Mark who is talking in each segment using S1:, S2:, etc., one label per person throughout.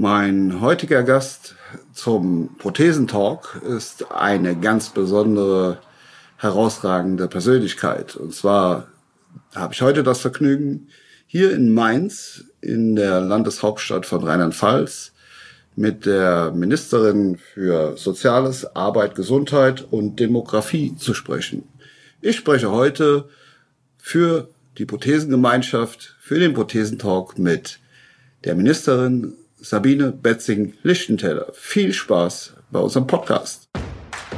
S1: Mein heutiger Gast zum Prothesentalk ist eine ganz besondere, herausragende Persönlichkeit. Und zwar habe ich heute das Vergnügen, hier in Mainz, in der Landeshauptstadt von Rheinland-Pfalz, mit der Ministerin für Soziales, Arbeit, Gesundheit und Demografie zu sprechen. Ich spreche heute für die Prothesengemeinschaft, für den Prothesentalk mit der Ministerin Sabine Betzing-Lichtenteller. Viel Spaß bei unserem Podcast.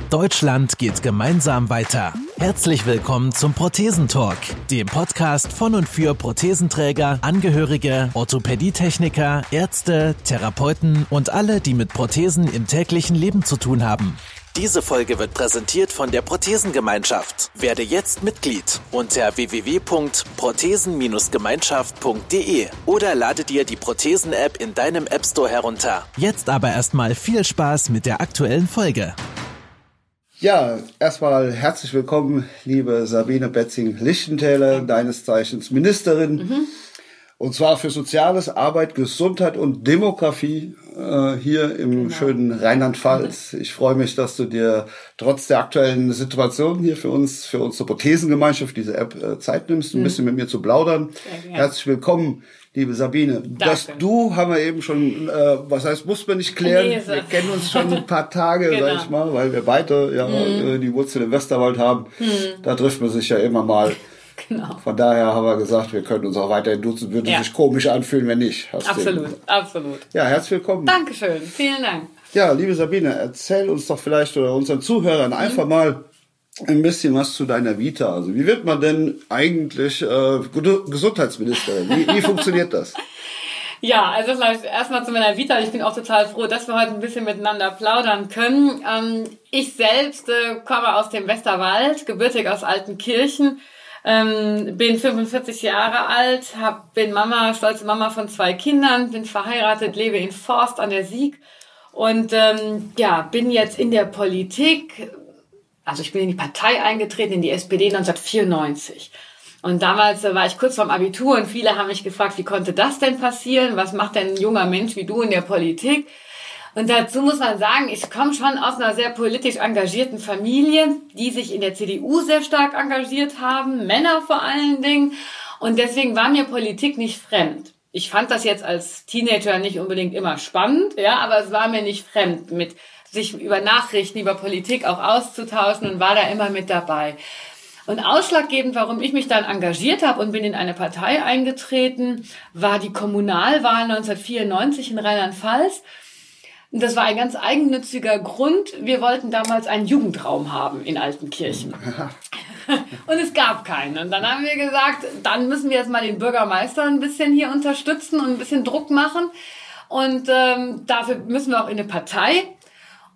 S2: Deutschland geht gemeinsam weiter. Herzlich willkommen zum Prothesentalk, dem Podcast von und für Prothesenträger, Angehörige, Orthopädietechniker, Ärzte, Therapeuten und alle, die mit Prothesen im täglichen Leben zu tun haben. Diese Folge wird präsentiert von der Prothesengemeinschaft. Werde jetzt Mitglied unter www.prothesen-gemeinschaft.de oder lade dir die Prothesen-App in deinem App Store herunter. Jetzt aber erstmal viel Spaß mit der aktuellen Folge.
S1: Ja, erstmal herzlich willkommen, liebe Sabine Betzing-Lichtentäler, deines Zeichens Ministerin. Mhm. Und zwar für Soziales, Arbeit, Gesundheit und Demografie äh, hier im genau. schönen Rheinland-Pfalz. Ich freue mich, dass du dir trotz der aktuellen Situation hier für uns, für unsere Prothesengemeinschaft, diese App, äh, Zeit nimmst, ein mhm. bisschen mit mir zu plaudern. Herzlich willkommen, liebe Sabine. Danke. Das Du haben wir eben schon, äh, was heißt, muss man nicht klären. Nee, wir kennen uns schon ein paar Tage, genau. sag ich mal, weil wir beide ja mhm. Äh, die Wurzel im Westerwald haben. Mhm. Da trifft man sich ja immer mal. Genau. Von daher haben wir gesagt, wir können uns auch weiterhin duzen. Würde ja. sich komisch anfühlen, wenn nicht.
S3: Hast absolut, den. absolut.
S1: Ja, herzlich willkommen.
S3: Dankeschön, vielen Dank.
S1: Ja, liebe Sabine, erzähl uns doch vielleicht oder unseren Zuhörern mhm. einfach mal ein bisschen was zu deiner Vita. Also wie wird man denn eigentlich äh, Gesundheitsministerin? Wie, wie funktioniert das?
S3: Ja, also vielleicht erstmal zu meiner Vita. Ich bin auch total froh, dass wir heute ein bisschen miteinander plaudern können. Ähm, ich selbst äh, komme aus dem Westerwald, gebürtig aus Altenkirchen ähm, bin 45 Jahre alt, hab, bin Mama, stolze Mama von zwei Kindern, bin verheiratet, lebe in Forst an der Sieg und ähm, ja, bin jetzt in der Politik. Also ich bin in die Partei eingetreten, in die SPD 1994. Und damals äh, war ich kurz vorm Abitur und viele haben mich gefragt, wie konnte das denn passieren? Was macht denn ein junger Mensch wie du in der Politik? Und dazu muss man sagen, ich komme schon aus einer sehr politisch engagierten Familie, die sich in der CDU sehr stark engagiert haben, Männer vor allen Dingen. Und deswegen war mir Politik nicht fremd. Ich fand das jetzt als Teenager nicht unbedingt immer spannend, ja, aber es war mir nicht fremd, mit sich über Nachrichten, über Politik auch auszutauschen und war da immer mit dabei. Und ausschlaggebend, warum ich mich dann engagiert habe und bin in eine Partei eingetreten, war die Kommunalwahl 1994 in Rheinland-Pfalz. Und das war ein ganz eigennütziger Grund. Wir wollten damals einen Jugendraum haben in Altenkirchen. und es gab keinen. Und dann haben wir gesagt, dann müssen wir jetzt mal den Bürgermeister ein bisschen hier unterstützen und ein bisschen Druck machen. Und ähm, dafür müssen wir auch in eine Partei.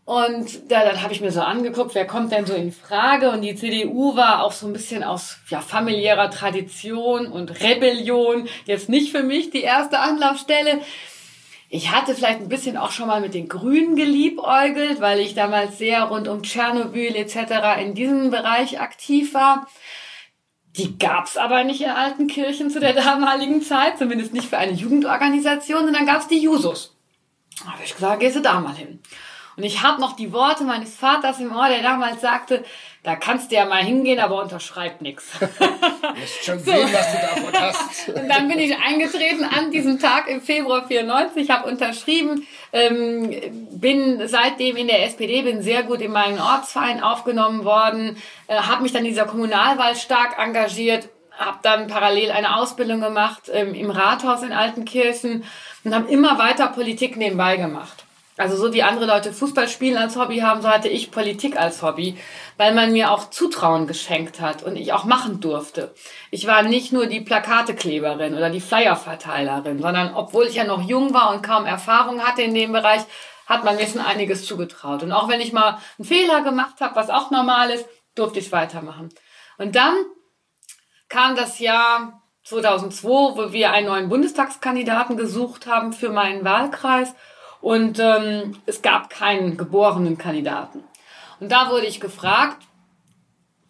S3: Und ja, dann habe ich mir so angeguckt, wer kommt denn so in Frage? Und die CDU war auch so ein bisschen aus ja, familiärer Tradition und Rebellion jetzt nicht für mich die erste Anlaufstelle. Ich hatte vielleicht ein bisschen auch schon mal mit den Grünen geliebäugelt, weil ich damals sehr rund um Tschernobyl etc. in diesem Bereich aktiv war. Die gab's aber nicht in Altenkirchen zu der damaligen Zeit, zumindest nicht für eine Jugendorganisation. Und dann gab's die Jusos. Da habe ich gesagt, gehst du da mal hin. Und ich habe noch die Worte meines Vaters im Ohr, der damals sagte, da kannst du ja mal hingehen, aber unterschreib nichts. Du
S1: musst schon so. sehen, was du davon hast.
S3: Und dann bin ich eingetreten an diesem Tag im Februar 94, habe unterschrieben, ähm, bin seitdem in der SPD, bin sehr gut in meinen Ortsverein aufgenommen worden, äh, habe mich dann in dieser Kommunalwahl stark engagiert, habe dann parallel eine Ausbildung gemacht ähm, im Rathaus in Altenkirchen und habe immer weiter Politik nebenbei gemacht. Also so wie andere Leute Fußball spielen als Hobby haben, so hatte ich Politik als Hobby, weil man mir auch Zutrauen geschenkt hat und ich auch machen durfte. Ich war nicht nur die Plakatekleberin oder die Flyerverteilerin, sondern obwohl ich ja noch jung war und kaum Erfahrung hatte in dem Bereich, hat man mir schon einiges zugetraut. Und auch wenn ich mal einen Fehler gemacht habe, was auch normal ist, durfte ich weitermachen. Und dann kam das Jahr 2002, wo wir einen neuen Bundestagskandidaten gesucht haben für meinen Wahlkreis. Und ähm, es gab keinen geborenen Kandidaten. Und da wurde ich gefragt,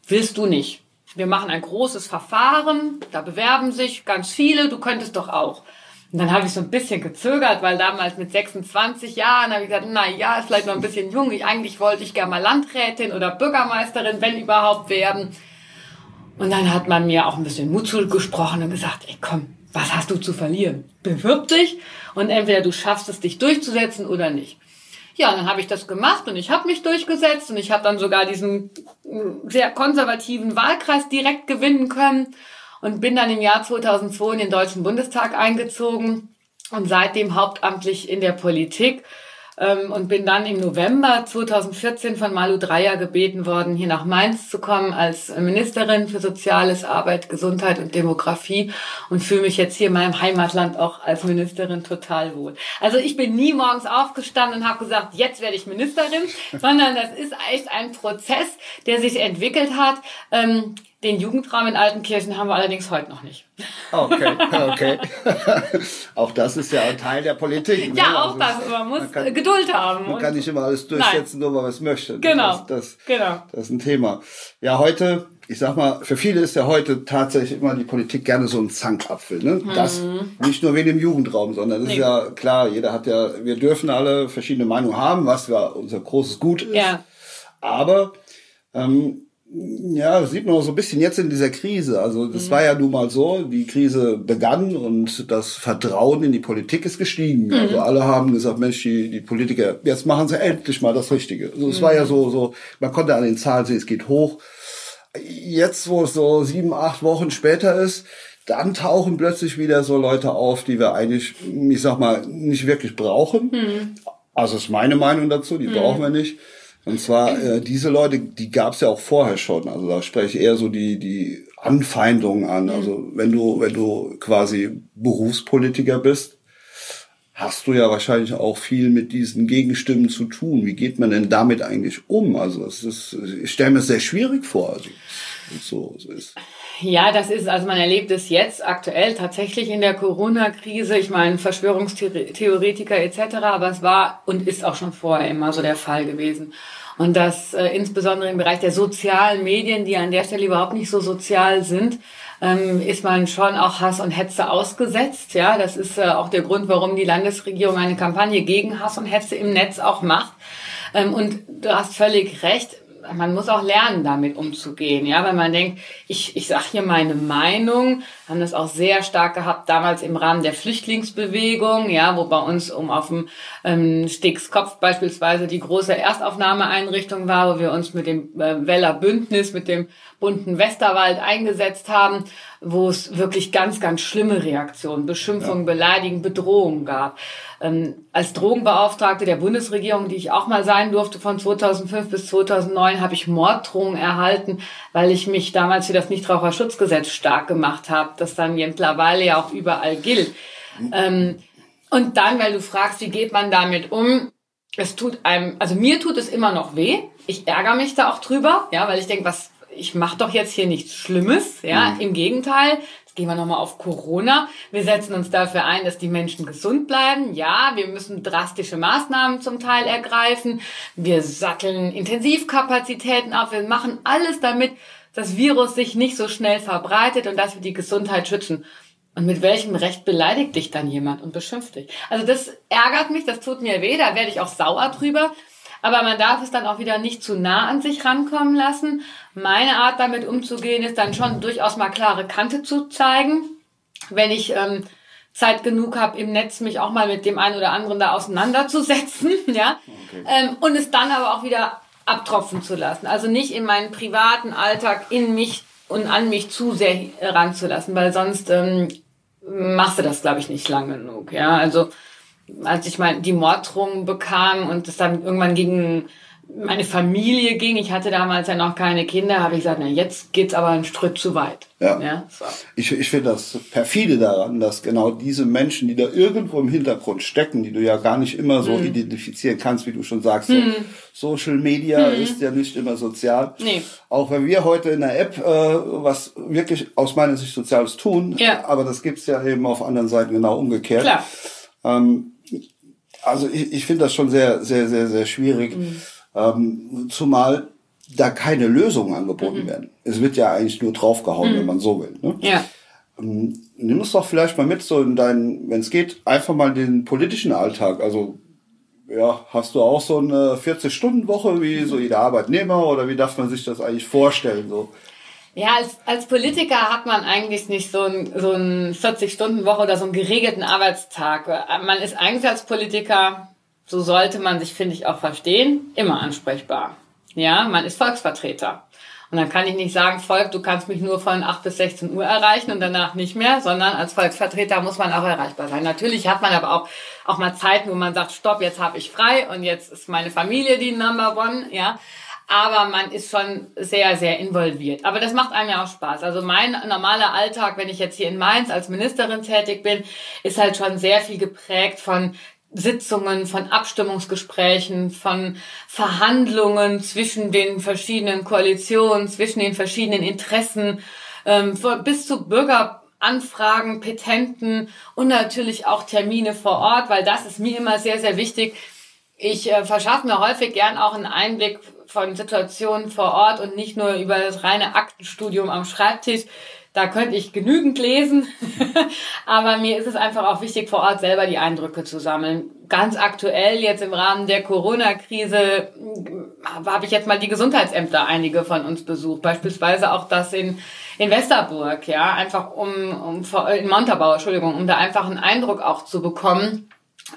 S3: willst du nicht? Wir machen ein großes Verfahren, da bewerben sich ganz viele, du könntest doch auch. Und dann habe ich so ein bisschen gezögert, weil damals mit 26 Jahren habe ich gesagt, na ja, ist vielleicht noch ein bisschen jung. Ich, eigentlich wollte ich gerne mal Landrätin oder Bürgermeisterin, wenn überhaupt, werden. Und dann hat man mir auch ein bisschen Mut zugesprochen und gesagt, ey komm, was hast du zu verlieren? Bewirb dich und entweder du schaffst es, dich durchzusetzen oder nicht. Ja, dann habe ich das gemacht und ich habe mich durchgesetzt und ich habe dann sogar diesen sehr konservativen Wahlkreis direkt gewinnen können und bin dann im Jahr 2002 in den Deutschen Bundestag eingezogen und seitdem hauptamtlich in der Politik und bin dann im November 2014 von Malu Dreyer gebeten worden, hier nach Mainz zu kommen als Ministerin für Soziales, Arbeit, Gesundheit und Demografie und fühle mich jetzt hier in meinem Heimatland auch als Ministerin total wohl. Also ich bin nie morgens aufgestanden und habe gesagt, jetzt werde ich Ministerin, sondern das ist echt ein Prozess, der sich entwickelt hat. Den Jugendraum in Altenkirchen haben wir allerdings heute noch nicht.
S1: Okay, okay. auch das ist ja ein Teil der Politik.
S3: Ne? Ja, auch also das. Man muss man kann, Geduld haben.
S1: Man kann nicht immer alles durchsetzen, Nein. nur weil man es möchte.
S3: Genau.
S1: Das, das,
S3: genau.
S1: das ist ein Thema. Ja, heute, ich sag mal, für viele ist ja heute tatsächlich immer die Politik gerne so ein Zankapfel. Ne? Mhm. Das nicht nur wegen dem Jugendraum, sondern es nee. ist ja klar, jeder hat ja, wir dürfen alle verschiedene Meinungen haben, was ja unser großes Gut ist.
S3: Ja.
S1: Aber ähm, ja, das sieht man auch so ein bisschen jetzt in dieser Krise. Also das mhm. war ja nun mal so, die Krise begann und das Vertrauen in die Politik ist gestiegen. Mhm. Also alle haben gesagt, Mensch, die, die Politiker, jetzt machen sie endlich mal das Richtige. Also es mhm. war ja so, so, man konnte an den Zahlen sehen, es geht hoch. Jetzt, wo es so sieben, acht Wochen später ist, dann tauchen plötzlich wieder so Leute auf, die wir eigentlich, ich sag mal, nicht wirklich brauchen. Mhm. Also ist meine Meinung dazu, die mhm. brauchen wir nicht. Und zwar äh, diese Leute, die gab es ja auch vorher schon. Also da spreche ich eher so die die Anfeindungen an. Also wenn du wenn du quasi Berufspolitiker bist, hast du ja wahrscheinlich auch viel mit diesen Gegenstimmen zu tun. Wie geht man denn damit eigentlich um? Also das ist, ich stelle mir das sehr schwierig vor, also, so, so ist.
S3: Ja, das ist, also man erlebt es jetzt aktuell tatsächlich in der Corona-Krise. Ich meine, Verschwörungstheoretiker etc., aber es war und ist auch schon vorher immer so der Fall gewesen. Und das äh, insbesondere im Bereich der sozialen Medien, die an der Stelle überhaupt nicht so sozial sind, ähm, ist man schon auch Hass und Hetze ausgesetzt. Ja, das ist äh, auch der Grund, warum die Landesregierung eine Kampagne gegen Hass und Hetze im Netz auch macht. Ähm, und du hast völlig recht man muss auch lernen, damit umzugehen, ja, weil man denkt, ich, ich sage hier meine Meinung, haben das auch sehr stark gehabt damals im Rahmen der Flüchtlingsbewegung, ja, wo bei uns um auf dem ähm, Stegskopf beispielsweise die große Erstaufnahmeeinrichtung war, wo wir uns mit dem äh, Weller Bündnis, mit dem bunten Westerwald eingesetzt haben, wo es wirklich ganz, ganz schlimme Reaktionen, Beschimpfungen, ja. Beleidigungen, Bedrohungen gab. Ähm, als Drogenbeauftragte der Bundesregierung, die ich auch mal sein durfte von 2005 bis 2009, habe ich Morddrohungen erhalten, weil ich mich damals für das Nichtraucherschutzgesetz stark gemacht habe, das dann mittlerweile ja auch überall gilt. Ähm, und dann, weil du fragst, wie geht man damit um? Es tut einem, also mir tut es immer noch weh. Ich ärgere mich da auch drüber, ja, weil ich denke, was ich mache doch jetzt hier nichts Schlimmes. Ja, mhm. im Gegenteil. Jetzt gehen wir nochmal auf Corona. Wir setzen uns dafür ein, dass die Menschen gesund bleiben. Ja, wir müssen drastische Maßnahmen zum Teil ergreifen. Wir satteln Intensivkapazitäten auf. Wir machen alles damit, das Virus sich nicht so schnell verbreitet und dass wir die Gesundheit schützen. Und mit welchem Recht beleidigt dich dann jemand und beschimpft dich? Also das ärgert mich, das tut mir weh, da werde ich auch sauer drüber. Aber man darf es dann auch wieder nicht zu nah an sich rankommen lassen. Meine Art damit umzugehen ist dann schon durchaus mal klare Kante zu zeigen. Wenn ich ähm, Zeit genug habe im Netz, mich auch mal mit dem einen oder anderen da auseinanderzusetzen, ja. Okay. Ähm, und es dann aber auch wieder abtropfen zu lassen. Also nicht in meinen privaten Alltag in mich und an mich zu sehr ranzulassen, weil sonst ähm, machst du das, glaube ich, nicht lang genug. Ja, also als ich mal die Morddrohungen bekam und es dann irgendwann gegen meine Familie ging, ich hatte damals ja noch keine Kinder, habe ich gesagt, na jetzt geht's aber einen Schritt zu weit.
S1: Ja. ja so. Ich, ich finde das perfide daran, dass genau diese Menschen, die da irgendwo im Hintergrund stecken, die du ja gar nicht immer so hm. identifizieren kannst, wie du schon sagst, hm. so Social Media hm. ist ja nicht immer sozial.
S3: Nee.
S1: Auch wenn wir heute in der App äh, was wirklich aus meiner Sicht Soziales tun,
S3: ja.
S1: aber das gibt's ja eben auf anderen Seiten genau umgekehrt.
S3: Klar.
S1: Ähm, also ich, ich finde das schon sehr, sehr, sehr, sehr schwierig. Mhm. Ähm, zumal da keine Lösungen angeboten mhm. werden. Es wird ja eigentlich nur draufgehauen, mhm. wenn man so will. Ne?
S3: Ja.
S1: Nimm es doch vielleicht mal mit, so in deinen, wenn es geht, einfach mal den politischen Alltag. Also, ja, hast du auch so eine 40-Stunden-Woche wie so jeder Arbeitnehmer oder wie darf man sich das eigentlich vorstellen? So?
S3: Ja, als, als Politiker hat man eigentlich nicht so ein, so ein 40-Stunden-Woche oder so einen geregelten Arbeitstag. Man ist eigentlich als Politiker, so sollte man sich, finde ich, auch verstehen, immer ansprechbar. Ja, man ist Volksvertreter. Und dann kann ich nicht sagen, Volk, du kannst mich nur von 8 bis 16 Uhr erreichen und danach nicht mehr, sondern als Volksvertreter muss man auch erreichbar sein. Natürlich hat man aber auch, auch mal Zeiten, wo man sagt, stopp, jetzt habe ich frei und jetzt ist meine Familie die Number One, ja aber man ist schon sehr, sehr involviert. Aber das macht einem ja auch Spaß. Also mein normaler Alltag, wenn ich jetzt hier in Mainz als Ministerin tätig bin, ist halt schon sehr viel geprägt von Sitzungen, von Abstimmungsgesprächen, von Verhandlungen zwischen den verschiedenen Koalitionen, zwischen den verschiedenen Interessen, ähm, bis zu Bürgeranfragen, Petenten und natürlich auch Termine vor Ort, weil das ist mir immer sehr, sehr wichtig. Ich äh, verschaffe mir häufig gern auch einen Einblick von Situationen vor Ort und nicht nur über das reine Aktenstudium am Schreibtisch. Da könnte ich genügend lesen, aber mir ist es einfach auch wichtig, vor Ort selber die Eindrücke zu sammeln. Ganz aktuell jetzt im Rahmen der Corona-Krise äh, habe ich jetzt mal die Gesundheitsämter einige von uns besucht, beispielsweise auch das in in Westerburg, ja, einfach um, um in Montabaur, Entschuldigung, um da einfach einen Eindruck auch zu bekommen,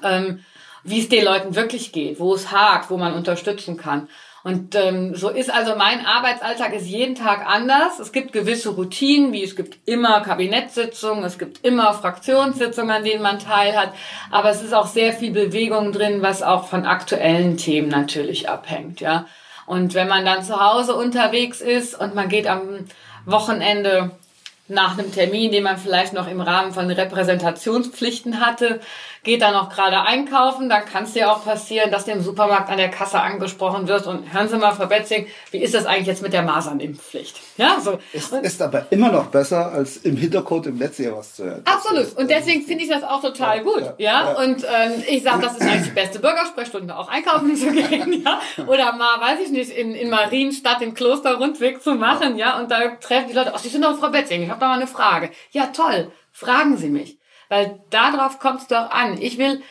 S3: ähm, wie es den Leuten wirklich geht, wo es hakt, wo man unterstützen kann. Und ähm, so ist also mein Arbeitsalltag ist jeden Tag anders. Es gibt gewisse Routinen, wie es gibt immer Kabinettssitzungen, es gibt immer Fraktionssitzungen, an denen man teilhat. Aber es ist auch sehr viel Bewegung drin, was auch von aktuellen Themen natürlich abhängt, ja. Und wenn man dann zu Hause unterwegs ist und man geht am Wochenende nach einem Termin, den man vielleicht noch im Rahmen von Repräsentationspflichten hatte, geht dann noch gerade einkaufen, dann kann es dir auch passieren, dass dem Supermarkt an der Kasse angesprochen wird und hören Sie mal, Frau Betzing, wie ist das eigentlich jetzt mit der Masernimpfpflicht? Ja, so.
S1: Es ist aber immer noch besser, als im Hintergrund im Netz hier was zu hören.
S3: Absolut. Und deswegen finde ich das auch total gut. Ja. ja? ja. Und ähm, ich sage, das ist eigentlich die beste Bürgersprechstunde, auch einkaufen zu gehen, ja. Oder mal, weiß ich nicht, in, in Marienstadt den Klosterrundweg zu machen, ja. Und da treffen die Leute, ach, Sie sind doch Frau Betzing, ich habe da mal eine Frage. Ja, toll. Fragen Sie mich. Weil darauf kommt es doch an. Ich will,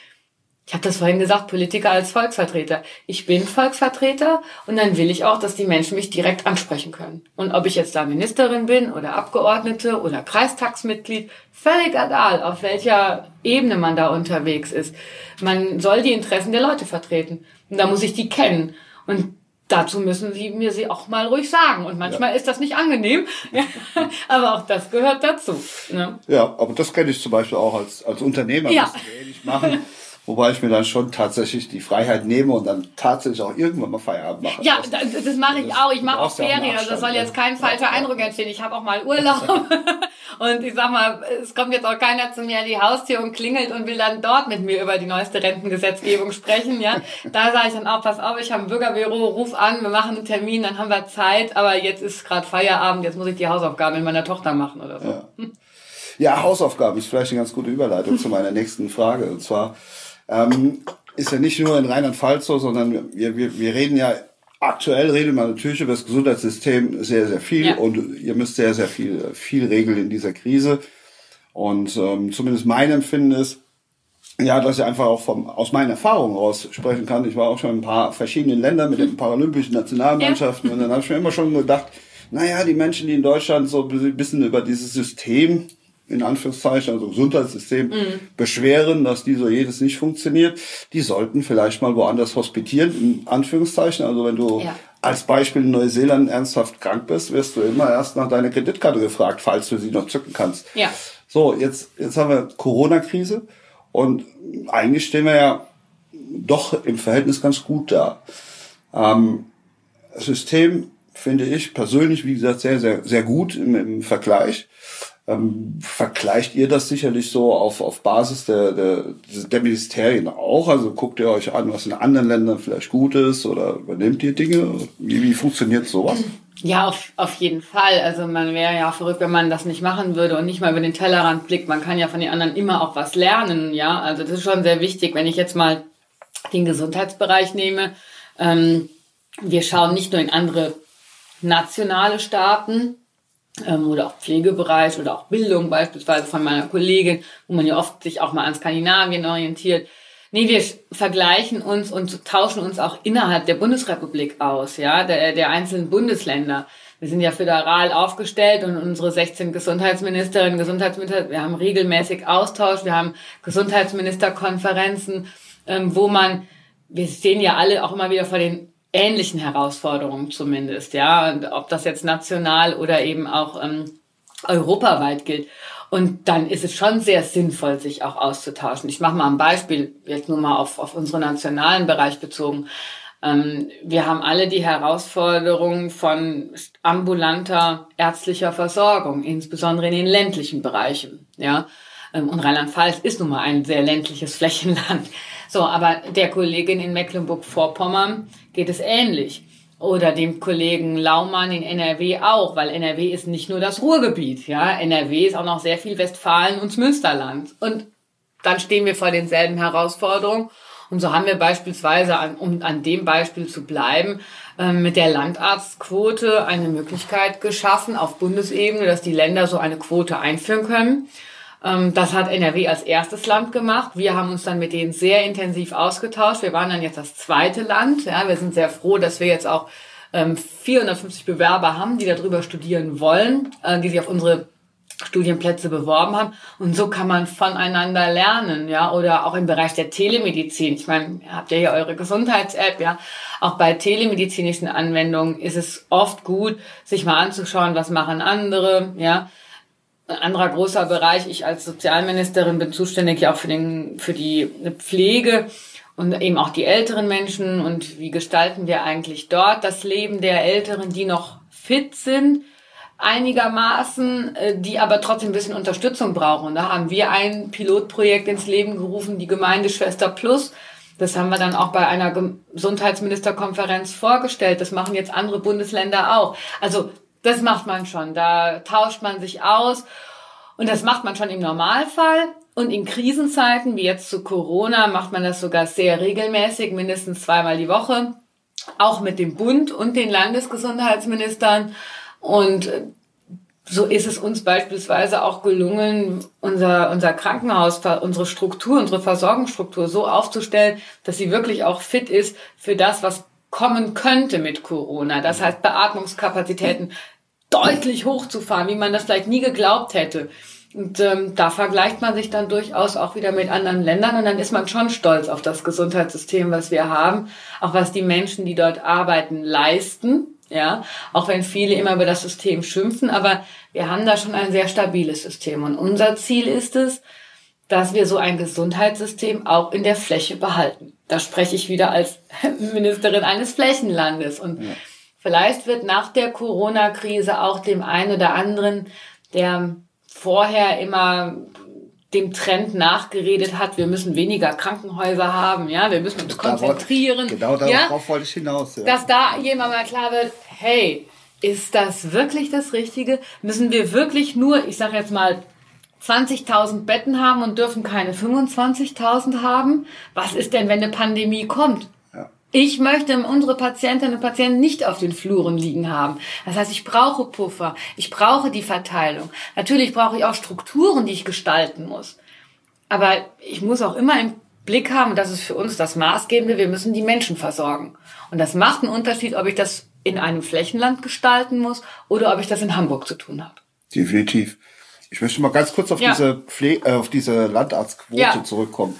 S3: ich habe das vorhin gesagt, Politiker als Volksvertreter. Ich bin Volksvertreter und dann will ich auch, dass die Menschen mich direkt ansprechen können. Und ob ich jetzt da Ministerin bin oder Abgeordnete oder Kreistagsmitglied, völlig egal, auf welcher Ebene man da unterwegs ist. Man soll die Interessen der Leute vertreten. Und da muss ich die kennen. Und dazu müssen sie mir sie auch mal ruhig sagen. Und manchmal ja. ist das nicht angenehm, aber auch das gehört dazu.
S1: Ne? Ja, aber das kenne ich zum Beispiel auch als, als Unternehmer, ja. müssen wir ähnlich machen. Wobei ich mir dann schon tatsächlich die Freiheit nehme und dann tatsächlich auch irgendwann mal Feierabend mache.
S3: Ja, das, das mache ich auch. Ich mache auch Ferien. Also das soll jetzt kein falscher Eindruck entstehen. Ich habe auch mal Urlaub. und ich sag mal, es kommt jetzt auch keiner zu mir an die Haustür und klingelt und will dann dort mit mir über die neueste Rentengesetzgebung sprechen. Ja, Da sage ich dann auch, pass auf, ich habe ein Bürgerbüro, ruf an, wir machen einen Termin, dann haben wir Zeit. Aber jetzt ist gerade Feierabend, jetzt muss ich die Hausaufgaben mit meiner Tochter machen oder so.
S1: Ja. ja, Hausaufgaben ist vielleicht eine ganz gute Überleitung zu meiner nächsten Frage. Und zwar, ähm, ist ja nicht nur in Rheinland-Pfalz so, sondern wir, wir, wir reden ja, aktuell redet man natürlich über das Gesundheitssystem sehr, sehr viel ja. und ihr müsst sehr, sehr viel, viel regeln in dieser Krise. Und ähm, zumindest mein Empfinden ist, ja, dass ich einfach auch vom, aus meinen Erfahrungen raus sprechen kann. Ich war auch schon in ein paar verschiedenen Ländern mit den paralympischen Nationalmannschaften ja. und dann habe ich mir immer schon gedacht, naja, die Menschen, die in Deutschland so ein bisschen über dieses System in Anführungszeichen, also Gesundheitssystem, mhm. beschweren, dass dieser jedes nicht funktioniert, die sollten vielleicht mal woanders hospitieren, in Anführungszeichen. Also wenn du ja. als Beispiel in Neuseeland ernsthaft krank bist, wirst du immer erst nach deiner Kreditkarte gefragt, falls du sie noch zücken kannst. Ja. So, jetzt, jetzt haben wir Corona-Krise und eigentlich stehen wir ja doch im Verhältnis ganz gut da. Ähm, System finde ich persönlich, wie gesagt, sehr, sehr, sehr gut im, im Vergleich. Ähm, vergleicht ihr das sicherlich so auf, auf Basis der, der, der Ministerien auch? Also guckt ihr euch an, was in anderen Ländern vielleicht gut ist oder übernehmt ihr Dinge? Wie, wie funktioniert sowas?
S3: Ja, auf, auf jeden Fall. Also man wäre ja verrückt, wenn man das nicht machen würde und nicht mal über den Tellerrand blickt. Man kann ja von den anderen immer auch was lernen, ja. Also das ist schon sehr wichtig, wenn ich jetzt mal den Gesundheitsbereich nehme. Ähm, wir schauen nicht nur in andere nationale Staaten, ähm, oder auch Pflegebereich oder auch Bildung beispielsweise von meiner Kollegin, wo man ja oft sich auch mal an Skandinavien orientiert. Nee, wir vergleichen uns und tauschen uns auch innerhalb der Bundesrepublik aus, ja, der, der einzelnen Bundesländer. Wir sind ja föderal aufgestellt und unsere 16 Gesundheitsministerinnen, Gesundheitsminister, wir haben regelmäßig Austausch, wir haben Gesundheitsministerkonferenzen, ähm, wo man, wir stehen ja alle auch immer wieder vor den ähnlichen Herausforderungen zumindest, ja, und ob das jetzt national oder eben auch ähm, europaweit gilt. Und dann ist es schon sehr sinnvoll, sich auch auszutauschen. Ich mache mal ein Beispiel, jetzt nur mal auf, auf unseren nationalen Bereich bezogen. Ähm, wir haben alle die Herausforderung von ambulanter ärztlicher Versorgung, insbesondere in den ländlichen Bereichen. Ja, ähm, und Rheinland-Pfalz ist nun mal ein sehr ländliches Flächenland. So, aber der Kollegin in Mecklenburg-Vorpommern geht es ähnlich. Oder dem Kollegen Laumann in NRW auch, weil NRW ist nicht nur das Ruhrgebiet, ja. NRW ist auch noch sehr viel Westfalen und Münsterland. Und dann stehen wir vor denselben Herausforderungen. Und so haben wir beispielsweise, um an dem Beispiel zu bleiben, ähm, mit der Landarztquote eine Möglichkeit geschaffen auf Bundesebene, dass die Länder so eine Quote einführen können. Ähm, das hat NRW als erstes Land gemacht. Wir haben uns dann mit denen sehr intensiv ausgetauscht. Wir waren dann jetzt das zweite Land. Ja, wir sind sehr froh, dass wir jetzt auch 450 ähm, Bewerber haben, die darüber studieren wollen, äh, die sich auf unsere Studienplätze beworben haben. Und so kann man voneinander lernen, ja, oder auch im Bereich der Telemedizin. Ich meine, ihr habt ja hier eure Gesundheits-App, ja. Auch bei telemedizinischen Anwendungen ist es oft gut, sich mal anzuschauen, was machen andere, ja. Ein anderer großer Bereich, ich als Sozialministerin bin zuständig ja auch für, den, für die Pflege und eben auch die älteren Menschen und wie gestalten wir eigentlich dort das Leben der Älteren, die noch fit sind, einigermaßen, äh, die aber trotzdem ein bisschen Unterstützung brauchen. Und da haben wir ein Pilotprojekt ins Leben gerufen, die Gemeindeschwester Plus. Das haben wir dann auch bei einer Gesundheitsministerkonferenz vorgestellt. Das machen jetzt andere Bundesländer auch. Also das macht man schon. Da tauscht man sich aus. Und das macht man schon im Normalfall. Und in Krisenzeiten, wie jetzt zu Corona, macht man das sogar sehr regelmäßig, mindestens zweimal die Woche. Auch mit dem Bund und den Landesgesundheitsministern. Und so ist es uns beispielsweise auch gelungen, unser, unser Krankenhaus, unsere Struktur, unsere Versorgungsstruktur so aufzustellen, dass sie wirklich auch fit ist für das, was kommen könnte mit Corona. Das heißt, Beatmungskapazitäten deutlich hochzufahren, wie man das vielleicht nie geglaubt hätte. Und ähm, da vergleicht man sich dann durchaus auch wieder mit anderen Ländern und dann ist man schon stolz auf das Gesundheitssystem, was wir haben, auch was die Menschen, die dort arbeiten, leisten. Ja, auch wenn viele immer über das System schimpfen, aber wir haben da schon ein sehr stabiles System. Und unser Ziel ist es, dass wir so ein Gesundheitssystem auch in der Fläche behalten. Da spreche ich wieder als Ministerin eines Flächenlandes. Und ja Vielleicht wird nach der Corona-Krise auch dem einen oder anderen, der vorher immer dem Trend nachgeredet hat, wir müssen weniger Krankenhäuser haben, ja, wir müssen uns konzentrieren.
S1: Genau darauf ja, wollte ich hinaus.
S3: Ja. Dass da jemand mal klar wird, hey, ist das wirklich das Richtige? Müssen wir wirklich nur, ich sage jetzt mal, 20.000 Betten haben und dürfen keine 25.000 haben? Was ist denn, wenn eine Pandemie kommt? Ich möchte unsere Patientinnen und Patienten nicht auf den Fluren liegen haben. Das heißt, ich brauche Puffer, ich brauche die Verteilung. Natürlich brauche ich auch Strukturen, die ich gestalten muss. Aber ich muss auch immer im Blick haben, das ist für uns das Maßgebende, wir müssen die Menschen versorgen. Und das macht einen Unterschied, ob ich das in einem Flächenland gestalten muss oder ob ich das in Hamburg zu tun habe.
S1: Definitiv. Ich möchte mal ganz kurz auf ja. diese Pfle äh, auf diese Landarztquote ja. zurückkommen.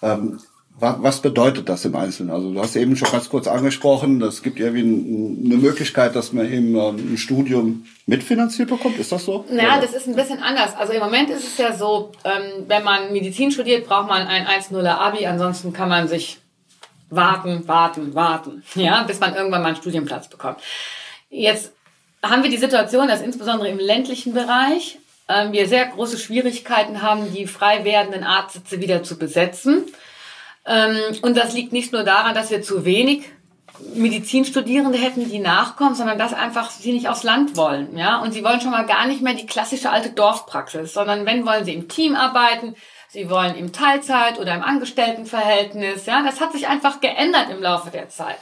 S1: Ähm, was bedeutet das im Einzelnen? Also du hast eben schon ganz kurz angesprochen, es gibt irgendwie eine Möglichkeit, dass man eben ähm, ein Studium mitfinanziert bekommt. Ist das so?
S3: Naja, das ist ein bisschen anders. Also im Moment ist es ja so, ähm, wenn man Medizin studiert, braucht man ein 1-0er Abi, ansonsten kann man sich warten, warten, warten, ja, bis man irgendwann mal einen Studienplatz bekommt. Jetzt haben wir die Situation, dass insbesondere im ländlichen Bereich ähm, wir sehr große Schwierigkeiten haben, die frei werdenden Arztsitze wieder zu besetzen. Ähm, und das liegt nicht nur daran, dass wir zu wenig Medizinstudierende hätten, die nachkommen, sondern dass einfach sie nicht aufs Land wollen, ja. Und sie wollen schon mal gar nicht mehr die klassische alte Dorfpraxis, sondern wenn wollen sie im Team arbeiten, sie wollen im Teilzeit oder im Angestelltenverhältnis, ja. Das hat sich einfach geändert im Laufe der Zeit.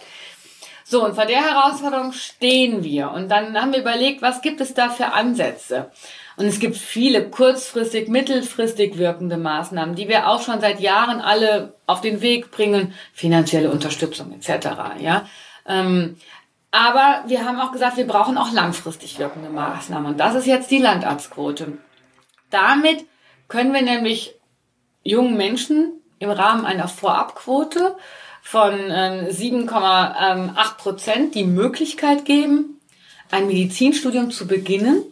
S3: So, und vor der Herausforderung stehen wir. Und dann haben wir überlegt, was gibt es da für Ansätze? Und es gibt viele kurzfristig, mittelfristig wirkende Maßnahmen, die wir auch schon seit Jahren alle auf den Weg bringen, finanzielle Unterstützung etc. Ja, ähm, aber wir haben auch gesagt, wir brauchen auch langfristig wirkende Maßnahmen. Und das ist jetzt die Landarztquote. Damit können wir nämlich jungen Menschen im Rahmen einer Vorabquote von äh, 7,8 Prozent die Möglichkeit geben, ein Medizinstudium zu beginnen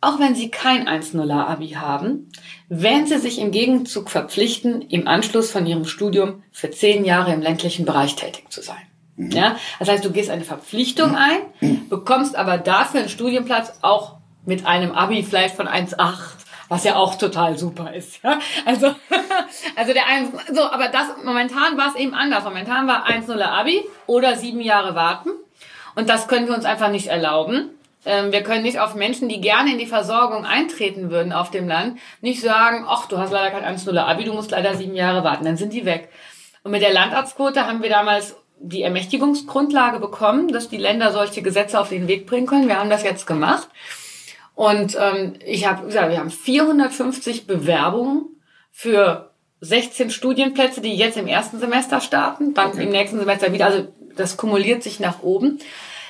S3: auch wenn Sie kein 1.0er Abi haben, wenn Sie sich im Gegenzug verpflichten, im Anschluss von Ihrem Studium für zehn Jahre im ländlichen Bereich tätig zu sein. Mhm. Ja, das heißt, du gehst eine Verpflichtung ein, bekommst aber dafür einen Studienplatz auch mit einem Abi vielleicht von 1,8 was ja auch total super ist. Ja? Also, also der ein, so, aber das momentan war es eben anders. Momentan war 1,0 Abi oder sieben Jahre warten. Und das können wir uns einfach nicht erlauben. Ähm, wir können nicht auf Menschen, die gerne in die Versorgung eintreten würden auf dem Land, nicht sagen, ach, du hast leider kein 1-0 Abi, du musst leider sieben Jahre warten, dann sind die weg. Und mit der Landarztquote haben wir damals die Ermächtigungsgrundlage bekommen, dass die Länder solche Gesetze auf den Weg bringen können. Wir haben das jetzt gemacht. Und ähm, ich habe, ja, wir haben 450 Bewerbungen für 16 Studienplätze, die jetzt im ersten Semester starten, dann okay. im nächsten Semester wieder. Also das kumuliert sich nach oben.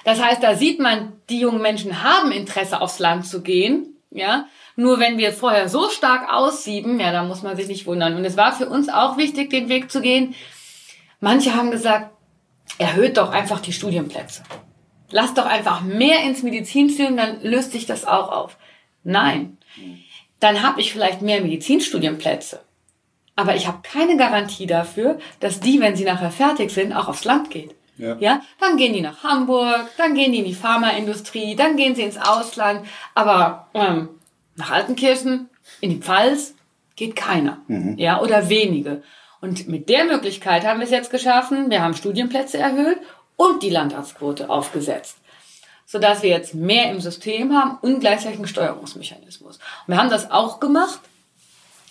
S3: Das heißt, da sieht man, die jungen Menschen haben Interesse aufs Land zu gehen, ja. Nur wenn wir vorher so stark aussieben, ja, da muss man sich nicht wundern. Und es war für uns auch wichtig, den Weg zu gehen. Manche haben gesagt, erhöht doch einfach die Studienplätze. Lass doch einfach mehr ins Medizinstudium, dann löst sich das auch auf. Nein. Dann habe ich vielleicht mehr Medizinstudienplätze. Aber ich habe keine Garantie dafür, dass die, wenn sie nachher fertig sind, auch aufs Land geht. Ja. ja, dann gehen die nach Hamburg, dann gehen die in die Pharmaindustrie, dann gehen sie ins Ausland, aber ähm, nach Altenkirchen, in die Pfalz geht keiner, mhm. ja, oder wenige. Und mit der Möglichkeit haben wir es jetzt geschaffen. Wir haben Studienplätze erhöht und die Landarztquote aufgesetzt, sodass wir jetzt mehr im System haben und gleichzeitig einen Steuerungsmechanismus. Und wir haben das auch gemacht,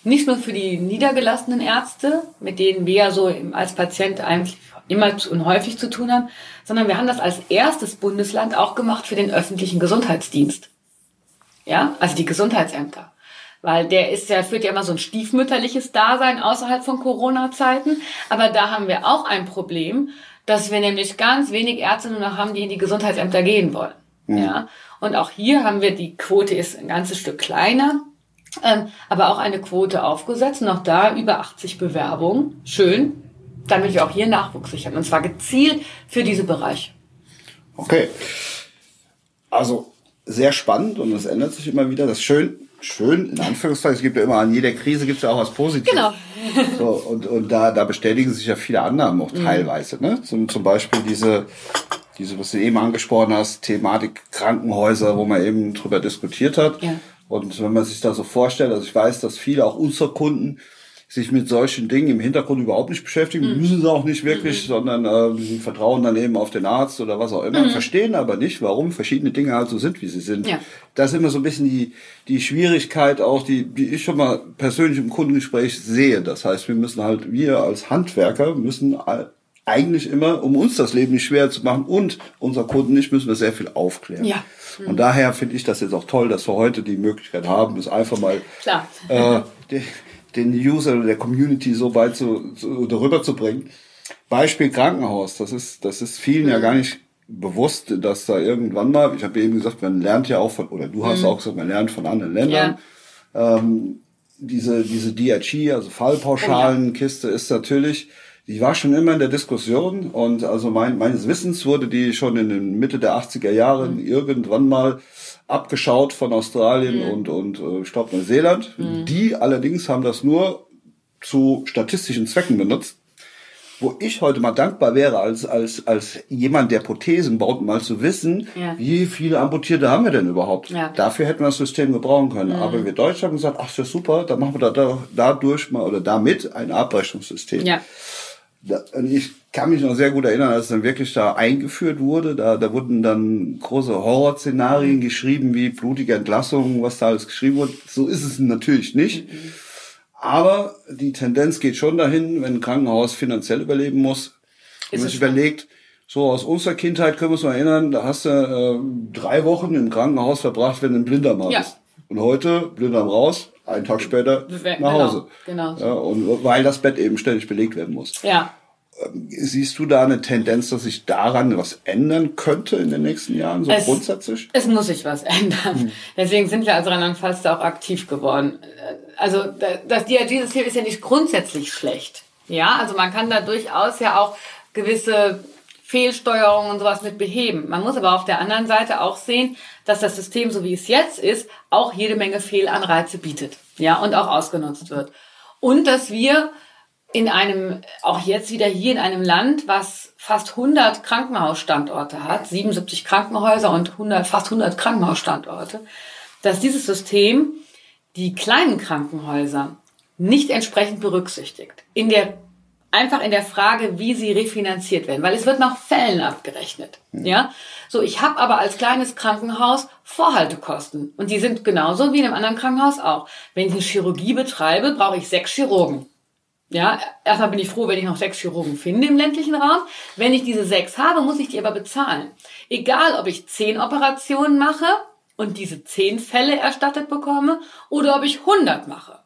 S3: nicht nur für die niedergelassenen Ärzte, mit denen wir ja so als Patient eigentlich immer und häufig zu tun haben, sondern wir haben das als erstes Bundesland auch gemacht für den öffentlichen Gesundheitsdienst. Ja, also die Gesundheitsämter. Weil der ist ja, führt ja immer so ein stiefmütterliches Dasein außerhalb von Corona-Zeiten. Aber da haben wir auch ein Problem, dass wir nämlich ganz wenig Ärzte nur noch haben, die in die Gesundheitsämter gehen wollen. Mhm. Ja. Und auch hier haben wir, die Quote ist ein ganzes Stück kleiner, ähm, aber auch eine Quote aufgesetzt. Noch da über 80 Bewerbungen. Schön damit wir auch hier Nachwuchs sichern. Und zwar gezielt für diese Bereiche.
S1: Okay. Also sehr spannend und es ändert sich immer wieder. Das ist schön, schön, in Anführungszeichen, es gibt ja immer an jeder Krise gibt es ja auch was Positives. Genau. so, und und da, da bestätigen sich ja viele Annahmen auch mhm. teilweise. Ne? Zum, zum Beispiel diese, diese, was du eben angesprochen hast, Thematik Krankenhäuser, wo man eben drüber diskutiert hat. Ja. Und wenn man sich da so vorstellt, also ich weiß, dass viele auch unsere Kunden sich mit solchen Dingen im Hintergrund überhaupt nicht beschäftigen, mhm. müssen sie auch nicht wirklich, mhm. sondern äh, sie vertrauen dann eben auf den Arzt oder was auch immer, mhm. verstehen aber nicht, warum verschiedene Dinge halt so sind, wie sie sind. Ja. Das ist immer so ein bisschen die, die Schwierigkeit auch, die, die ich schon mal persönlich im Kundengespräch sehe. Das heißt, wir müssen halt, wir als Handwerker müssen eigentlich immer, um uns das Leben nicht schwer zu machen und unser Kunden nicht, müssen wir sehr viel aufklären. Ja. Mhm. Und daher finde ich das jetzt auch toll, dass wir heute die Möglichkeit haben, es einfach mal. Äh, den User oder der Community so weit zu, zu, darüber zu bringen. Beispiel Krankenhaus, das ist, das ist vielen mhm. ja gar nicht bewusst, dass da irgendwann mal, ich habe eben gesagt, man lernt ja auch von, oder du hast mhm. auch gesagt, man lernt von anderen Ländern. Ja. Ähm, diese, diese DRG, also Fallpauschalenkiste oh, ja. ist natürlich, die war schon immer in der Diskussion und also mein, meines Wissens wurde die schon in den Mitte der 80er Jahre mhm. irgendwann mal abgeschaut von Australien mhm. und, und äh, ich glaube Neuseeland. Mhm. Die allerdings haben das nur zu statistischen Zwecken benutzt. Wo ich heute mal dankbar wäre, als, als, als jemand, der Prothesen baut, mal zu wissen, ja. wie viele Amputierte haben wir denn überhaupt? Ja. Dafür hätten wir das System gebrauchen können. Mhm. Aber wir Deutsche haben gesagt, ach, ist ja super, dann machen wir da, dadurch mal oder damit ein Abrechnungssystem. Ja. Und ich kann mich noch sehr gut erinnern, als es dann wirklich da eingeführt wurde. Da, da wurden dann große Horrorszenarien geschrieben, wie blutige Entlassungen, was da alles geschrieben wurde. So ist es natürlich nicht. Aber die Tendenz geht schon dahin, wenn ein Krankenhaus finanziell überleben muss. Wenn man sich überlegt, So aus unserer Kindheit können wir uns mal erinnern, da hast du äh, drei Wochen im Krankenhaus verbracht, wenn du ein Blinddarm
S3: Ja.
S1: hattest. Und heute, Blinddarm raus, einen Tag später
S3: Genau,
S1: nach Hause.
S3: genau.
S1: Ja, und weil das Bett eben ständig belegt werden muss.
S3: Ja.
S1: Siehst du da eine Tendenz, dass sich daran was ändern könnte in den nächsten Jahren, so
S3: Es-
S1: grundsätzlich?
S3: Es muss sich was ändern. Deswegen sind wir als Rheinland-Pfalz da auch aktiv geworden. Also da- das DRG-System ist ja nicht grundsätzlich schlecht. Ja, also man kann da durchaus ja auch gewisse Fehlsteuerungen und sowas mit beheben. Man muss aber auf der anderen Seite auch sehen, dass das System, so wie es jetzt ist, auch jede Menge Fehlanreize bietet. Ja, und auch ausgenutzt wird. Und dass wir in einem, auch jetzt wieder hier in einem Land, was fast 100 Krankenhausstandorte hat, 77 Krankenhäuser und 100, fast 100 Krankenhausstandorte, dass dieses System die kleinen Krankenhäuser nicht entsprechend berücksichtigt. In der, einfach in der Frage, wie sie refinanziert werden, weil es wird nach Fällen abgerechnet. Ja, so ich habe aber als kleines Krankenhaus Vorhaltekosten und die sind genauso wie in einem anderen Krankenhaus auch. Wenn ich eine Chirurgie betreibe, brauche ich sechs Chirurgen. Ja, erstmal bin ich froh, wenn ich noch sechs Chirurgen finde im ländlichen Raum. Wenn ich diese sechs habe, muss ich die aber bezahlen. Egal, ob ich zehn Operationen mache und diese zehn Fälle erstattet bekomme oder ob ich 100 mache.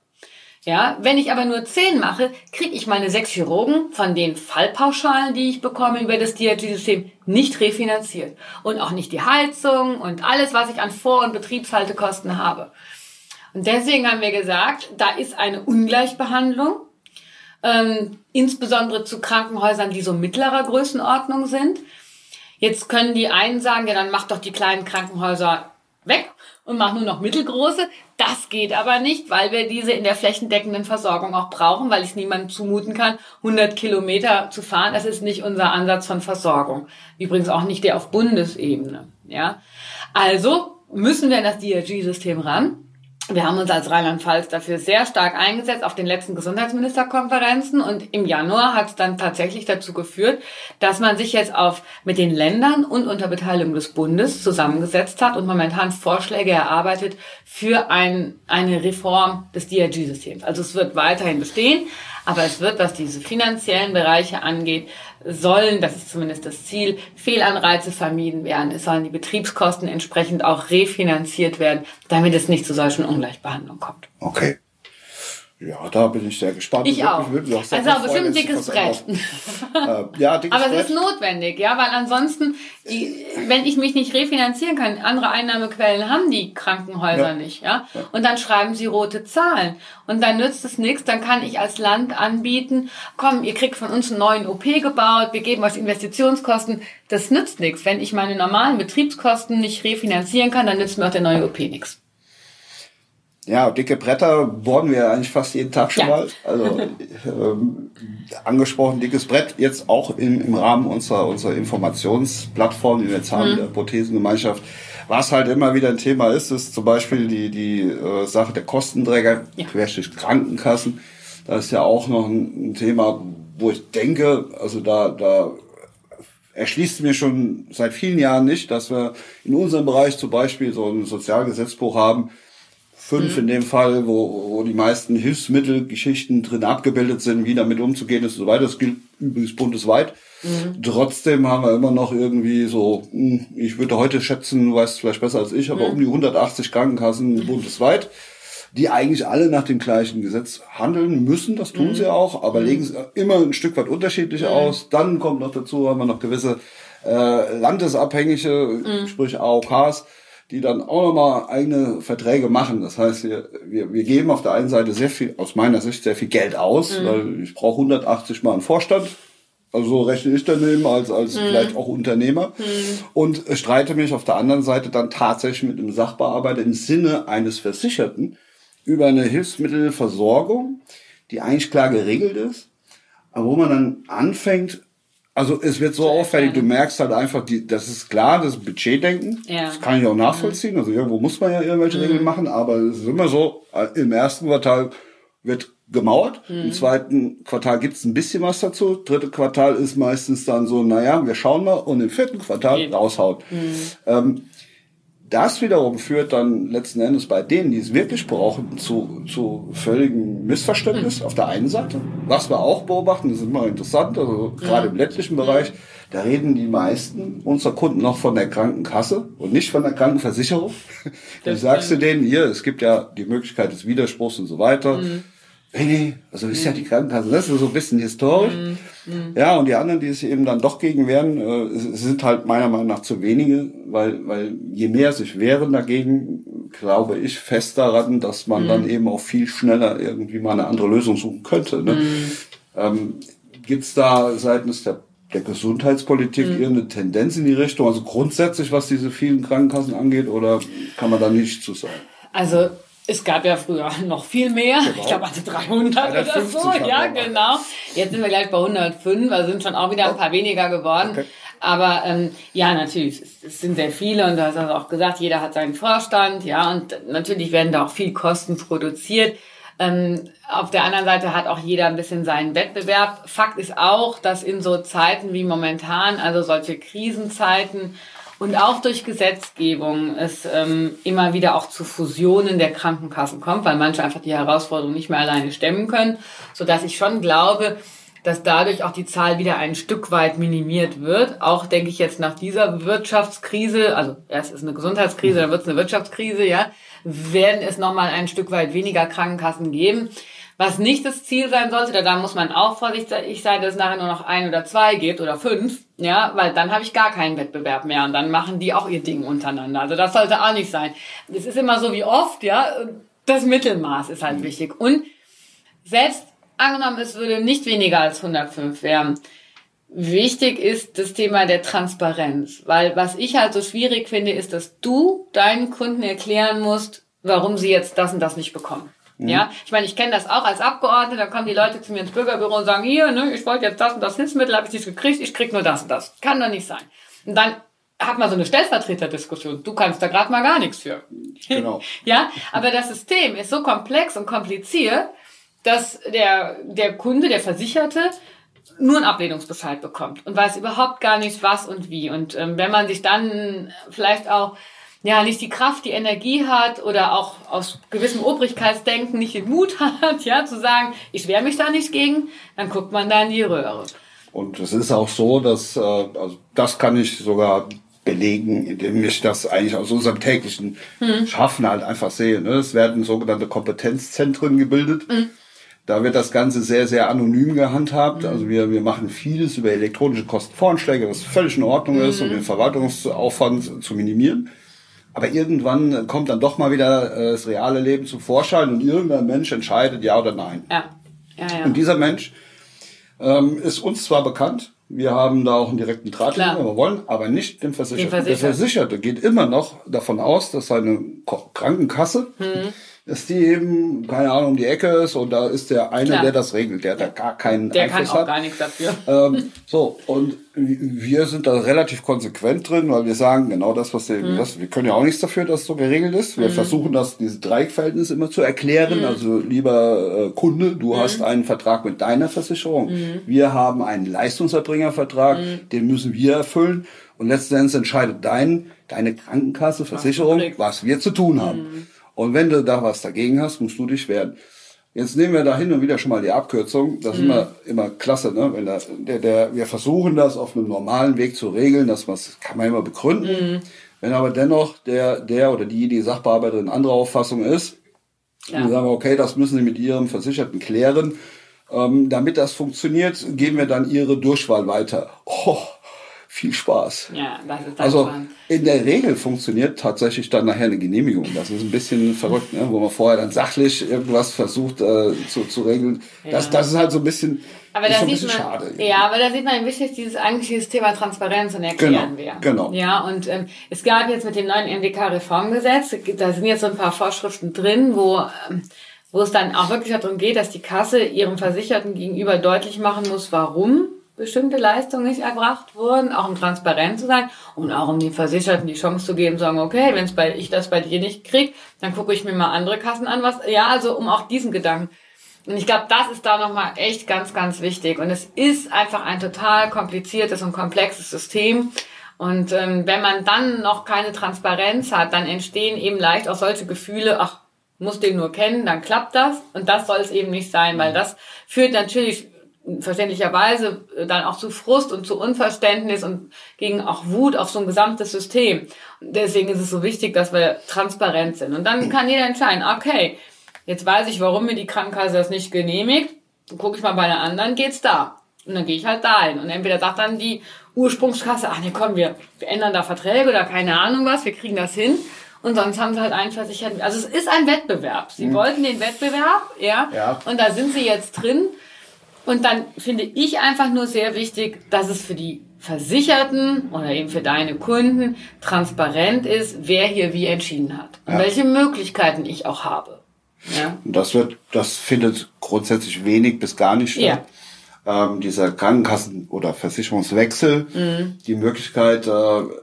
S3: Ja, wenn ich aber nur zehn mache, kriege ich meine sechs Chirurgen von den Fallpauschalen, die ich bekomme über das DRG-System, nicht refinanziert. Und auch nicht die Heizung und alles, was ich an Vor- und Betriebshaltekosten habe. Und deswegen haben wir gesagt, da ist eine Ungleichbehandlung ähm, insbesondere zu Krankenhäusern, die so mittlerer Größenordnung sind. Jetzt können die einen sagen, ja, dann mach doch die kleinen Krankenhäuser weg und mach nur noch mittelgroße. Das geht aber nicht, weil wir diese in der flächendeckenden Versorgung auch brauchen, weil ich niemandem zumuten kann, 100 Kilometer zu fahren. Das ist nicht unser Ansatz von Versorgung. Übrigens auch nicht der auf Bundesebene. Ja, also müssen wir in das DRG-System ran. Wir haben uns als Rheinland-Pfalz dafür sehr stark eingesetzt auf den letzten Gesundheitsministerkonferenzen und im Januar hat es dann tatsächlich dazu geführt, dass man sich jetzt auf mit den Ländern und unter Beteiligung des Bundes zusammengesetzt hat und momentan Vorschläge erarbeitet für ein, eine Reform des DRG-Systems. Also es wird weiterhin bestehen, aber es wird, was diese finanziellen Bereiche angeht, sollen, das ist zumindest das Ziel, Fehlanreize vermieden werden. Es sollen die Betriebskosten entsprechend auch refinanziert werden, damit es nicht zu solchen Ungleichbehandlungen kommt.
S1: Okay. Ja, da bin ich sehr gespannt.
S3: Ich auch.
S1: würde mich sehr
S3: Also aber bestimmt ein dickes Brett.
S1: Äh, ja, dickes
S3: Aber es
S1: Brett.
S3: ist notwendig, ja, weil ansonsten, die, wenn ich mich nicht refinanzieren kann, andere Einnahmequellen haben die Krankenhäuser
S1: Ja.
S3: nicht, ja? Und dann schreiben sie rote Zahlen. Und dann nützt es nichts, dann kann ich als Land anbieten, komm, ihr kriegt von uns einen neuen OP gebaut, wir geben euch Investitionskosten. Das nützt nichts. Wenn ich meine normalen Betriebskosten nicht refinanzieren kann, dann nützt mir auch der neue OP nichts.
S1: Ja, dicke Bretter bohren wir eigentlich fast jeden Tag schon
S3: Ja.
S1: mal. Also ähm, angesprochen, dickes Brett, jetzt auch im, im Rahmen unserer, unserer Informationsplattform, die wir jetzt
S3: Mhm.
S1: haben, der Prothesengemeinschaft. Was halt immer wieder ein Thema ist, ist zum Beispiel die, die äh, Sache der Kostenträger,
S3: Ja.
S1: Querstrich Krankenkassen. Das ist ja auch noch ein, ein Thema, wo ich denke, also da, da erschließt mir schon seit vielen Jahren nicht, dass wir in unserem Bereich zum Beispiel so ein Sozialgesetzbuch haben, fünf in dem Fall, wo, wo die meisten Hilfsmittelgeschichten drin abgebildet sind, wie damit umzugehen ist und so weiter. Das gilt übrigens bundesweit. Trotzdem haben wir immer noch irgendwie so, hm, ich würde heute schätzen, du weißt vielleicht besser als ich, aber um die 180 Krankenkassen bundesweit, die eigentlich alle nach dem gleichen Gesetz handeln müssen. Das tun sie auch, aber legen es immer ein Stück weit unterschiedlich aus. Dann kommt noch dazu, haben wir noch gewisse äh, landesabhängige, sprich AOKs, die dann auch nochmal eigene Verträge machen. Das heißt, wir, wir, wir geben auf der einen Seite sehr viel, aus meiner Sicht, sehr viel Geld aus, weil ich brauche 180 Mal einen Vorstand. Also so rechne ich daneben als, als vielleicht auch Unternehmer. Und streite mich auf der anderen Seite dann tatsächlich mit einem Sachbearbeiter im Sinne eines Versicherten über eine Hilfsmittelversorgung, die eigentlich klar geregelt ist, aber wo man dann anfängt, also es wird so auffällig, du merkst halt einfach, die, das ist klar, das Budgetdenken.
S3: Ja.
S1: Das kann ich auch nachvollziehen. Also irgendwo muss man ja irgendwelche Regeln machen, aber es ist immer so, äh, im ersten Quartal wird gemauert, im zweiten Quartal gibt's ein bisschen was dazu, dritte Quartal ist meistens dann so, naja, wir schauen mal. Und im vierten Quartal raushauen. Ähm, das wiederum führt dann letzten Endes bei denen, die es wirklich brauchen, zu, zu völligem Missverständnis auf der einen Seite. Was wir auch beobachten, das ist immer interessant, also gerade im ländlichen Bereich, da reden die meisten unserer Kunden noch von der Krankenkasse und nicht von der Krankenversicherung. Du sagst du denen, hier, es gibt ja die Möglichkeit des Widerspruchs und so weiter. Mhm. Nee, nee, also ist ja die Krankenkasse. Das ist so ein bisschen historisch. Mhm. Ja, und die anderen, die sich eben dann doch gegen wehren, äh, sind halt meiner Meinung nach zu wenige, weil, weil je mehr sich wehren dagegen, glaube ich fest daran, dass man mhm. dann eben auch viel schneller irgendwie mal eine andere Lösung suchen könnte. Ne? Mhm. Ähm, Gibt da seitens der der Gesundheitspolitik mhm. irgendeine Tendenz in die Richtung? Also grundsätzlich, was diese vielen Krankenkassen angeht, oder kann man da nicht zu sagen?
S3: Also es gab ja früher noch viel mehr. Genau. Ich glaube, also 300 oder so. Ja, genau. Jetzt sind wir gleich bei 105. Also sind schon auch wieder ein paar weniger geworden. Okay. Aber ähm, ja, natürlich, es, es, sind sehr viele und du hast also auch gesagt, jeder hat seinen Vorstand, ja, und natürlich werden da auch viel Kosten produziert. Ähm, auf der anderen Seite hat auch jeder ein bisschen seinen Wettbewerb. Fakt ist auch, dass in so Zeiten wie momentan, also solche Krisenzeiten und auch durch Gesetzgebung es ähm, immer wieder auch zu Fusionen der Krankenkassen kommt, weil manche einfach die Herausforderung nicht mehr alleine stemmen können, so dass ich schon glaube, dass dadurch auch die Zahl wieder ein Stück weit minimiert wird. Auch denke ich jetzt nach dieser Wirtschaftskrise, also erst ist eine Gesundheitskrise, dann wird es eine Wirtschaftskrise, ja, werden es nochmal ein Stück weit weniger Krankenkassen geben. Was nicht das Ziel sein sollte, da, da muss man auch vorsichtig sein, dass es nachher nur noch ein oder zwei gibt oder fünf, ja, weil dann habe ich gar keinen Wettbewerb mehr und dann machen die auch ihr Ding untereinander. Also das sollte auch nicht sein. Es ist immer so wie oft, ja, das Mittelmaß ist halt wichtig. Und selbst angenommen, es würde nicht weniger als 105 werden, Wichtig ist das Thema der Transparenz, weil was ich halt so schwierig finde, ist, dass du deinen Kunden erklären musst, warum sie jetzt das und das nicht bekommen. Mhm. Ja, ich meine, ich kenne das auch als Abgeordneter, da kommen die Leute zu mir ins Bürgerbüro und sagen, hier, ne, ich wollte jetzt das und das Hilfsmittel, habe ich nicht gekriegt, ich krieg nur das und das. Kann doch nicht sein. Und dann hat man so eine Stellvertreterdiskussion. Du kannst da gerade mal gar nichts für. Genau. ja, aber das System ist so komplex und kompliziert, dass der, der Kunde, der Versicherte, nur einen Ablehnungsbescheid bekommt und weiß überhaupt gar nicht was und wie. Und ähm, wenn man sich dann vielleicht auch ja nicht die Kraft, die Energie hat oder auch aus gewissem Obrigkeitsdenken nicht den Mut hat, ja, zu sagen, ich wehre mich da nicht gegen, dann guckt man da in die Röhre.
S1: Und es ist auch so, dass, äh, also das kann ich sogar belegen, indem ich das eigentlich aus unserem täglichen hm. Schaffen halt einfach sehe. Ne? Es werden sogenannte Kompetenzzentren gebildet. Hm da wird das Ganze sehr, sehr anonym gehandhabt. Mhm. Also wir, wir machen vieles über elektronische Kostenvoranschläge, was völlig in Ordnung ist, um mhm. den Verwaltungsaufwand zu minimieren. Aber irgendwann kommt dann doch mal wieder äh, das reale Leben zum Vorschein und irgendein Mensch entscheidet ja oder nein. Ja. Ja, ja. Und dieser Mensch ähm, ist uns zwar bekannt, wir haben da auch einen direkten Draht, wenn wir wollen, aber nicht dem Versicherten. Der Versicherte geht immer noch davon aus, dass seine Krankenkasse mhm dass die eben, keine Ahnung, um die Ecke ist und da ist der eine, Klar. der das regelt, der da gar keinen
S3: der Einfluss kann auch hat. gar nichts dafür.
S1: Ähm, so, und wir sind da relativ konsequent drin, weil wir sagen, genau das, was, der, mhm. was wir können ja auch nichts dafür, dass es so geregelt ist. Wir mhm. versuchen das, diese Dreieckverhältnis immer zu erklären. Mhm. Also, lieber äh, Kunde, du mhm. hast einen Vertrag mit deiner Versicherung. Mhm. Wir haben einen Leistungserbringervertrag, mhm. den müssen wir erfüllen. Und letztendlich entscheidet dein, deine Krankenkasse, Versicherung, was wir zu tun haben. Und wenn du da was dagegen hast, musst du dich wehren. Jetzt nehmen wir da hin und wieder schon mal die Abkürzung. Das ist mhm. immer, immer klasse, ne? Wenn da, der, der, wir versuchen das auf einem normalen Weg zu regeln, das kann man immer begründen. Mhm. Wenn aber dennoch der, der oder die, die Sachbearbeiterin anderer Auffassung ist, ja. dann sagen wir, okay, das müssen Sie mit Ihrem Versicherten klären. Ähm, damit das funktioniert, geben wir dann Ihre Durchwahl weiter. Oh, viel Spaß. Ja, das ist dann Also spannend. in der Regel funktioniert tatsächlich dann nachher eine Genehmigung. Das ist ein bisschen verrückt, ne? wo man vorher dann sachlich irgendwas versucht äh, zu, zu regeln. Ja. Das, das ist halt so ein bisschen,
S3: aber da sieht man, schade. Ja, aber da sieht man, wie wichtig dieses eigentlich dieses Thema Transparenz und Erklären genau, wäre. Genau. Ja, und ähm, es gab jetzt mit dem neuen MDK-Reformgesetz, da sind jetzt so ein paar Vorschriften drin, wo ähm, wo es dann auch wirklich darum geht, dass die Kasse ihrem Versicherten gegenüber deutlich machen muss, warum bestimmte Leistungen nicht erbracht wurden, auch um transparent zu sein und auch um den Versicherten die Chance zu geben, sagen, okay, wenn bei, ich das bei dir nicht krieg, dann gucke ich mir mal andere Kassen an, was, ja, also um auch diesen Gedanken. Und ich glaube, das ist da nochmal echt ganz, ganz wichtig. Und es ist einfach ein total kompliziertes und komplexes System. Und ähm, wenn man dann noch keine Transparenz hat, dann entstehen eben leicht auch solche Gefühle, ach, muss den nur kennen, dann klappt das. Und das soll es eben nicht sein, weil das führt natürlich verständlicherweise dann auch zu Frust und zu Unverständnis und gegen auch Wut auf so ein gesamtes System. Und deswegen ist es so wichtig, dass wir transparent sind. Und dann kann jeder entscheiden, okay, jetzt weiß ich, warum mir die Krankenkasse das nicht genehmigt. Dann gucke ich mal bei einer anderen, geht's da. Und dann gehe ich halt dahin. Und entweder sagt dann die Ursprungskasse, ach nee, komm, wir, wir ändern da Verträge oder keine Ahnung was, wir kriegen das hin. Und sonst haben sie halt einen versichert. Also es ist ein Wettbewerb. Sie mhm. wollten den Wettbewerb, ja, ja. Und da sind sie jetzt drin. Und dann finde ich einfach nur sehr wichtig, dass es für die Versicherten oder eben für deine Kunden transparent ist, wer hier wie entschieden hat und ja. welche Möglichkeiten ich auch habe.
S1: Ja. Und das wird, das findet grundsätzlich wenig bis gar nicht statt. Ja. Ähm, dieser Krankenkassen- oder Versicherungswechsel, mhm. die Möglichkeit, äh,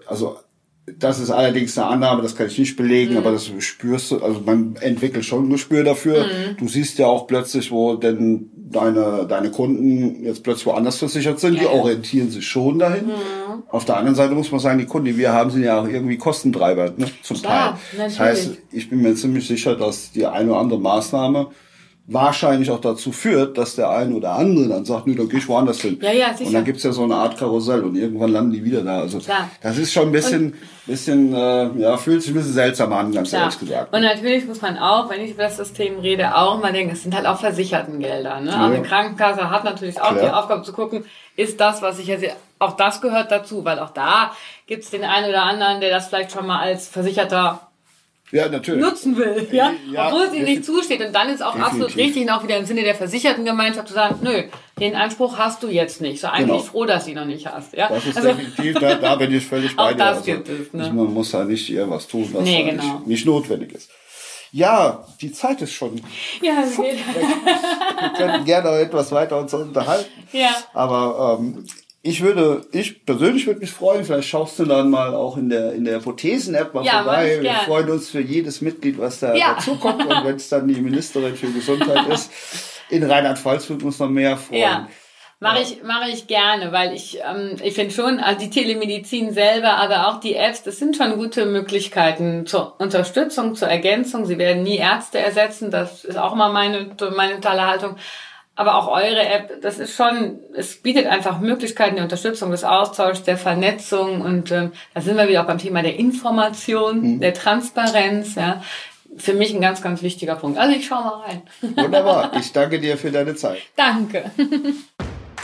S1: also das ist allerdings eine Annahme, das kann ich nicht belegen, mhm. aber das spürst du, also man entwickelt schon ein Gespür dafür. Mhm. Du siehst ja auch plötzlich, wo denn deine, deine Kunden jetzt plötzlich woanders versichert sind, ja, die orientieren sich schon dahin. Mhm. Auf der anderen Seite muss man sagen, die Kunden, die wir haben, sind ja auch irgendwie Kostentreiber, ne, zum Klar, Teil. Natürlich. Das heißt, ich bin mir ziemlich sicher, dass die eine oder andere Maßnahme wahrscheinlich auch dazu führt, dass der eine oder andere dann sagt, nö, dann geh ich woanders hin.
S3: Ja, ja, sicher.
S1: Und dann gibt's ja so eine Art Karussell und irgendwann landen die wieder da. Also Klar. das ist schon ein bisschen, und, bisschen äh, ja, fühlt sich ein bisschen seltsam an, ganz Klar. ehrlich gesagt.
S3: Und natürlich muss man auch, wenn ich über das System rede, auch mal denken, es sind halt auch Versichertengelder. Ne? Ja. Auch eine Krankenkasse hat natürlich auch Klar. die Aufgabe zu gucken, ist das, was ich jetzt auch das gehört dazu, weil auch da gibt's den einen oder anderen, der das vielleicht schon mal als Versicherter
S1: ja, natürlich.
S3: nutzen will, ja? ja obwohl es ihm nicht zusteht. Und dann ist auch definitiv. absolut richtig und auch wieder im Sinne der Versichertengemeinschaft zu sagen, nö, den Anspruch hast du jetzt nicht. So eigentlich genau. froh, dass du ihn noch nicht hast. Ja?
S1: Das ist also, definitiv, da, da bin ich völlig bei
S3: auch
S1: dir.
S3: Das also, gibt es, ne?
S1: Man muss da nicht eher was tun, was nee, genau. nicht, nicht notwendig ist. Ja, die Zeit ist schon.
S3: Ja, es geht.
S1: Wir könnten gerne noch etwas weiter uns unterhalten.
S3: Ja.
S1: Aber ähm, ich würde, ich persönlich würde mich freuen, vielleicht schaust du dann mal auch in der, in der Hypothesen-App mal ja, vorbei. Wir freuen uns für jedes Mitglied, was da ja. dazukommt. Und wenn es dann die Ministerin für Gesundheit ist, in Rheinland-Pfalz würden wir uns noch mehr freuen. Ja.
S3: Mache ich, mache ich gerne, weil ich, ähm, ich finde schon, also die Telemedizin selber, aber auch die Apps, das sind schon gute Möglichkeiten zur Unterstützung, zur Ergänzung. Sie werden nie Ärzte ersetzen, das ist auch mal meine, meine tolle Haltung. Aber auch eure App, das ist schon, es bietet einfach Möglichkeiten der Unterstützung, des Austauschs, der Vernetzung und ähm, da sind wir wieder auch beim Thema der Information, mhm. der Transparenz, ja. Für mich ein ganz, ganz wichtiger Punkt. Also ich schau mal rein.
S1: Wunderbar. Ich danke dir für deine Zeit.
S3: Danke.